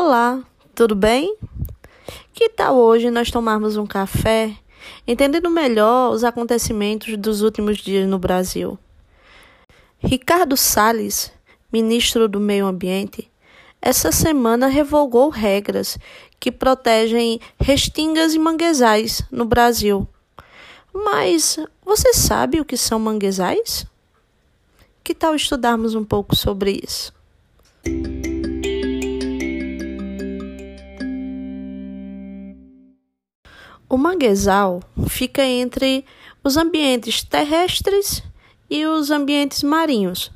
Olá, tudo bem? Que tal hoje nós tomarmos um café, entendendo melhor os acontecimentos dos últimos dias no Brasil? Ricardo Salles, ministro do Meio Ambiente, essa semana revogou regras que protegem restingas e manguezais no Brasil. Mas você sabe o que são manguezais? Que tal estudarmos um pouco sobre isso? O manguezal fica entre os ambientes terrestres e os ambientes marinhos,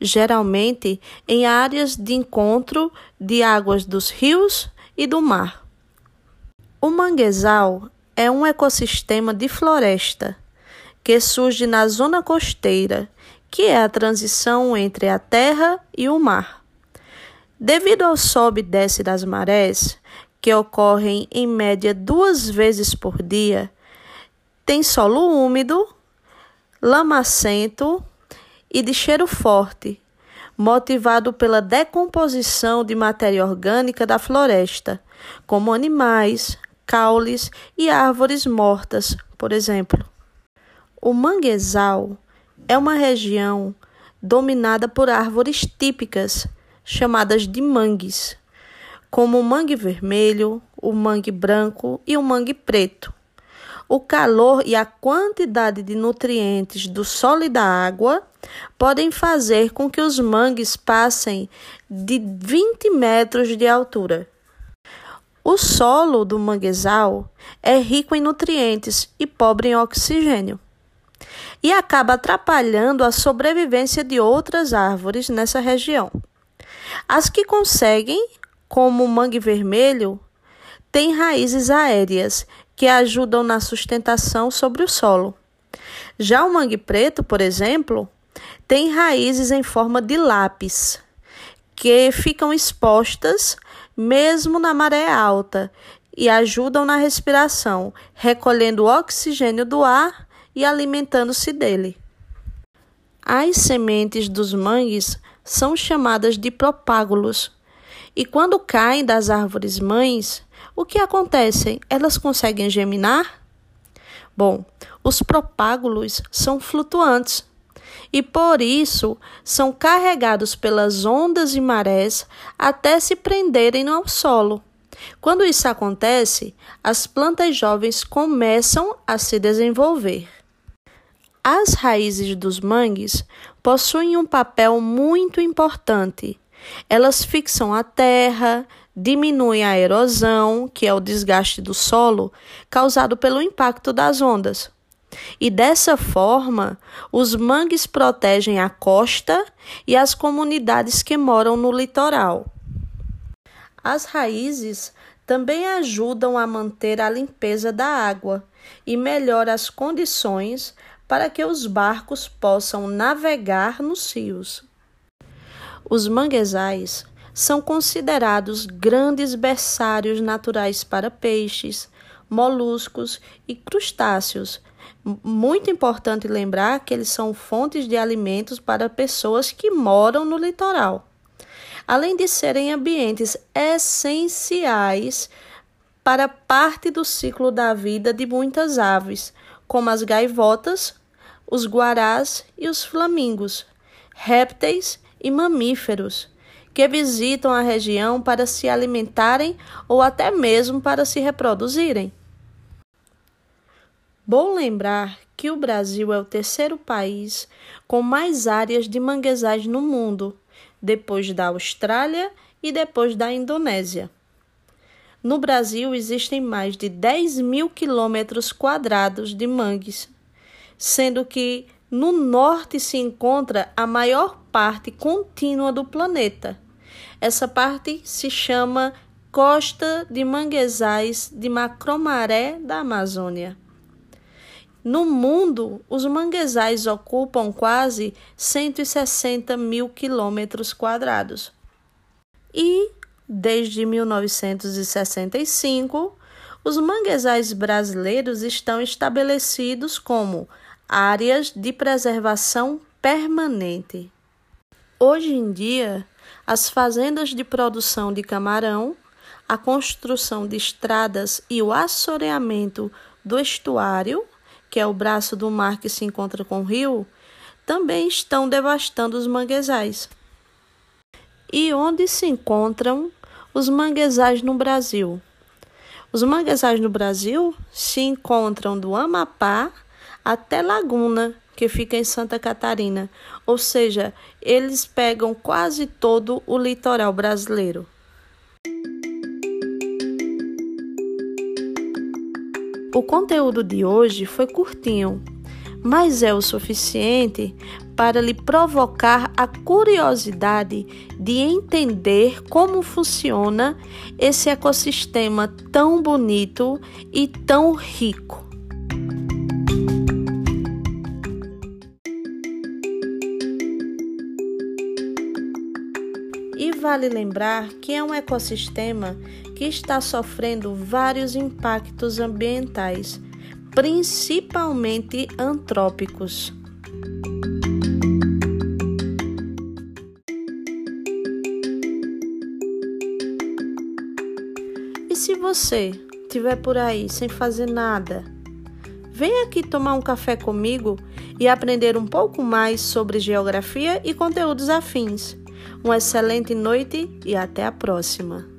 geralmente em áreas de encontro de águas dos rios e do mar. O manguezal é um ecossistema de floresta que surge na zona costeira, que é a transição entre a terra e o mar. Devido ao sobe e desce das marés, que ocorrem em média duas vezes por dia, tem solo úmido, lamacento e de cheiro forte, motivado pela decomposição de matéria orgânica da floresta, como animais, caules e árvores mortas, por exemplo. O manguezal é uma região dominada por árvores típicas, chamadas de mangues como o mangue vermelho, o mangue branco e o mangue preto. O calor e a quantidade de nutrientes do solo e da água podem fazer com que os mangues passem de 20 metros de altura. O solo do manguezal é rico em nutrientes e pobre em oxigênio, e acaba atrapalhando a sobrevivência de outras árvores nessa região. As que conseguem como o mangue vermelho, tem raízes aéreas que ajudam na sustentação sobre o solo. Já o mangue preto, por exemplo, tem raízes em forma de lápis, que ficam expostas mesmo na maré alta e ajudam na respiração, recolhendo o oxigênio do ar e alimentando-se dele. As sementes dos mangues são chamadas de propágulos e quando caem das árvores mães, o que acontece? Elas conseguem geminar? Bom, os propágulos são flutuantes e por isso são carregados pelas ondas e marés até se prenderem ao solo. Quando isso acontece, as plantas jovens começam a se desenvolver. As raízes dos mangues possuem um papel muito importante elas fixam a terra, diminuem a erosão, que é o desgaste do solo causado pelo impacto das ondas. E dessa forma, os mangues protegem a costa e as comunidades que moram no litoral. As raízes também ajudam a manter a limpeza da água e melhora as condições para que os barcos possam navegar nos rios. Os manguezais são considerados grandes berçários naturais para peixes, moluscos e crustáceos. Muito importante lembrar que eles são fontes de alimentos para pessoas que moram no litoral. Além de serem ambientes essenciais para parte do ciclo da vida de muitas aves, como as gaivotas, os guarás e os flamingos, répteis e mamíferos que visitam a região para se alimentarem ou até mesmo para se reproduzirem. Bom lembrar que o Brasil é o terceiro país com mais áreas de manguezais no mundo, depois da Austrália e depois da Indonésia. No Brasil existem mais de 10 mil quilômetros quadrados de mangues, sendo que no norte se encontra a maior parte contínua do planeta. Essa parte se chama Costa de Manguezais de Macromaré da Amazônia. No mundo, os manguezais ocupam quase 160 mil quilômetros quadrados. E, desde 1965, os manguezais brasileiros estão estabelecidos como áreas de preservação permanente. Hoje em dia, as fazendas de produção de camarão, a construção de estradas e o assoreamento do estuário, que é o braço do mar que se encontra com o rio, também estão devastando os manguezais. E onde se encontram os manguezais no Brasil? Os manguezais no Brasil se encontram do Amapá até Laguna, que fica em Santa Catarina, ou seja, eles pegam quase todo o litoral brasileiro. O conteúdo de hoje foi curtinho, mas é o suficiente para lhe provocar a curiosidade de entender como funciona esse ecossistema tão bonito e tão rico. E vale lembrar que é um ecossistema que está sofrendo vários impactos ambientais, principalmente antrópicos. E se você estiver por aí sem fazer nada, vem aqui tomar um café comigo e aprender um pouco mais sobre geografia e conteúdos afins. Uma excelente noite e até a próxima!